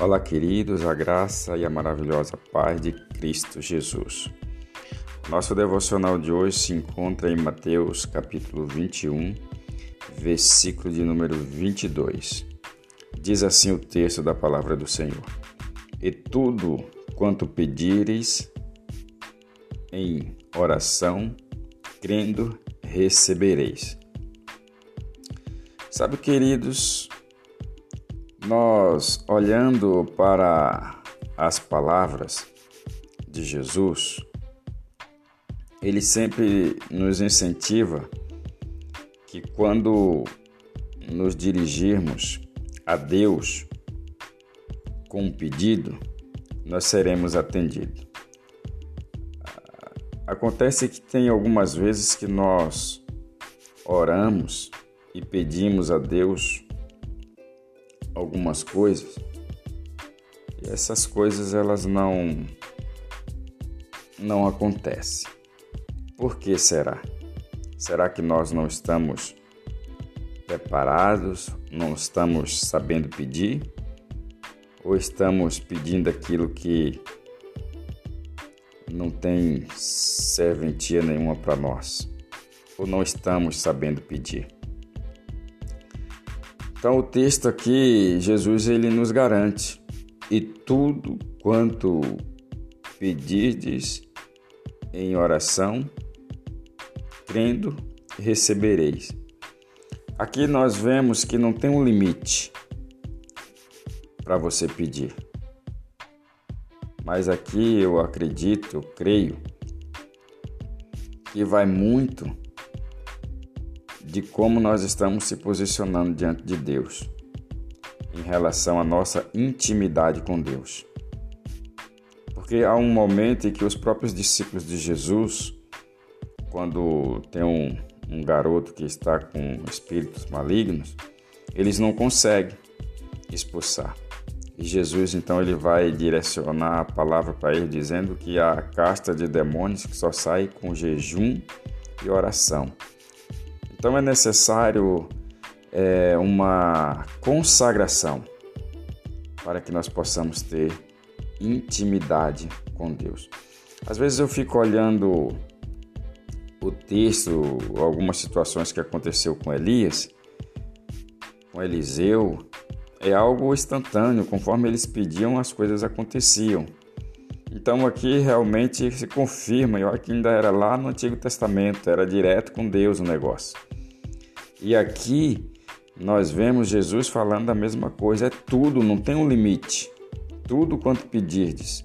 Olá, queridos, a graça e a maravilhosa paz de Cristo Jesus. Nosso devocional de hoje se encontra em Mateus, capítulo 21, versículo de número 22. Diz assim o texto da palavra do Senhor: E tudo quanto pedires em oração, crendo, recebereis. Sabe, queridos, nós, olhando para as palavras de Jesus, ele sempre nos incentiva que quando nos dirigirmos a Deus com um pedido, nós seremos atendidos. Acontece que tem algumas vezes que nós oramos e pedimos a Deus algumas coisas e essas coisas elas não não acontecem. Por que será? Será que nós não estamos preparados, não estamos sabendo pedir? Ou estamos pedindo aquilo que não tem serventia nenhuma para nós? Ou não estamos sabendo pedir? Então o texto aqui, Jesus ele nos garante: "E tudo quanto pedirdes em oração, crendo, recebereis." Aqui nós vemos que não tem um limite para você pedir. Mas aqui eu acredito, eu creio que vai muito de como nós estamos se posicionando diante de Deus em relação à nossa intimidade com Deus. Porque há um momento em que os próprios discípulos de Jesus, quando tem um, um garoto que está com espíritos malignos, eles não conseguem expulsar. E Jesus então ele vai direcionar a palavra para ele dizendo que há casta de demônios que só sai com jejum e oração. Então é necessário é, uma consagração para que nós possamos ter intimidade com Deus. Às vezes eu fico olhando o texto, algumas situações que aconteceu com Elias, com Eliseu, é algo instantâneo, conforme eles pediam, as coisas aconteciam. Então aqui realmente se confirma, eu que ainda era lá no Antigo Testamento, era direto com Deus o negócio. E aqui nós vemos Jesus falando a mesma coisa, é tudo, não tem um limite. Tudo quanto pedirdes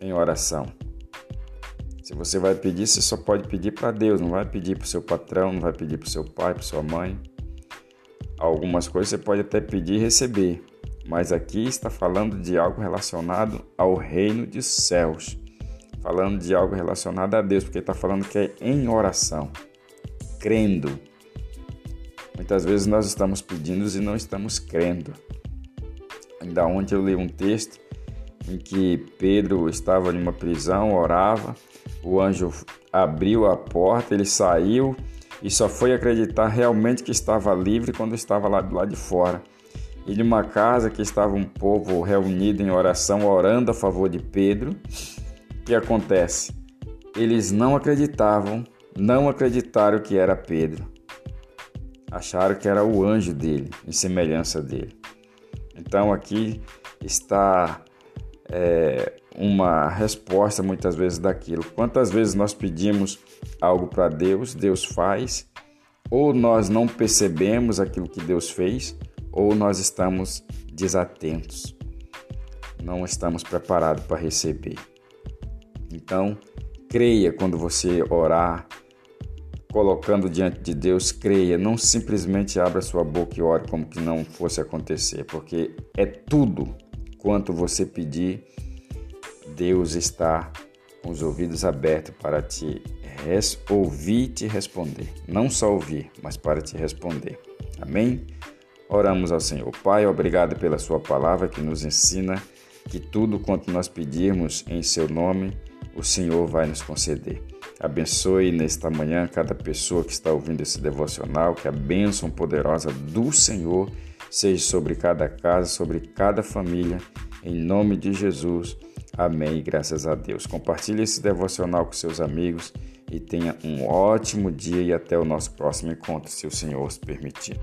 em oração. Se você vai pedir, você só pode pedir para Deus, não vai pedir para o seu patrão, não vai pedir para o seu pai, para sua mãe. Algumas coisas você pode até pedir e receber, mas aqui está falando de algo relacionado ao reino dos céus, falando de algo relacionado a Deus, porque está falando que é em oração, crendo. Muitas vezes nós estamos pedindo e não estamos crendo. Ainda ontem eu li um texto em que Pedro estava em uma prisão, orava, o anjo abriu a porta, ele saiu e só foi acreditar realmente que estava livre quando estava lá de fora e de uma casa que estava um povo reunido em oração, orando a favor de Pedro. O que acontece? Eles não acreditavam, não acreditaram que era Pedro. Acharam que era o anjo dele, em semelhança dele. Então aqui está é, uma resposta muitas vezes daquilo. Quantas vezes nós pedimos algo para Deus, Deus faz, ou nós não percebemos aquilo que Deus fez, ou nós estamos desatentos, não estamos preparados para receber. Então, creia quando você orar, colocando diante de Deus, creia, não simplesmente abra sua boca e ore como que não fosse acontecer, porque é tudo quanto você pedir, Deus está com os ouvidos abertos para te ouvir e te responder. Não só ouvir, mas para te responder. Amém? Oramos ao Senhor. Pai, obrigado pela Sua palavra que nos ensina que tudo quanto nós pedirmos em Seu nome, o Senhor vai nos conceder. Abençoe nesta manhã cada pessoa que está ouvindo esse devocional, que a bênção poderosa do Senhor seja sobre cada casa, sobre cada família, Em nome de Jesus. Amém. Graças a Deus. Compartilhe esse devocional com seus amigos e tenha um ótimo dia e até o nosso próximo encontro, se o Senhor os permitir.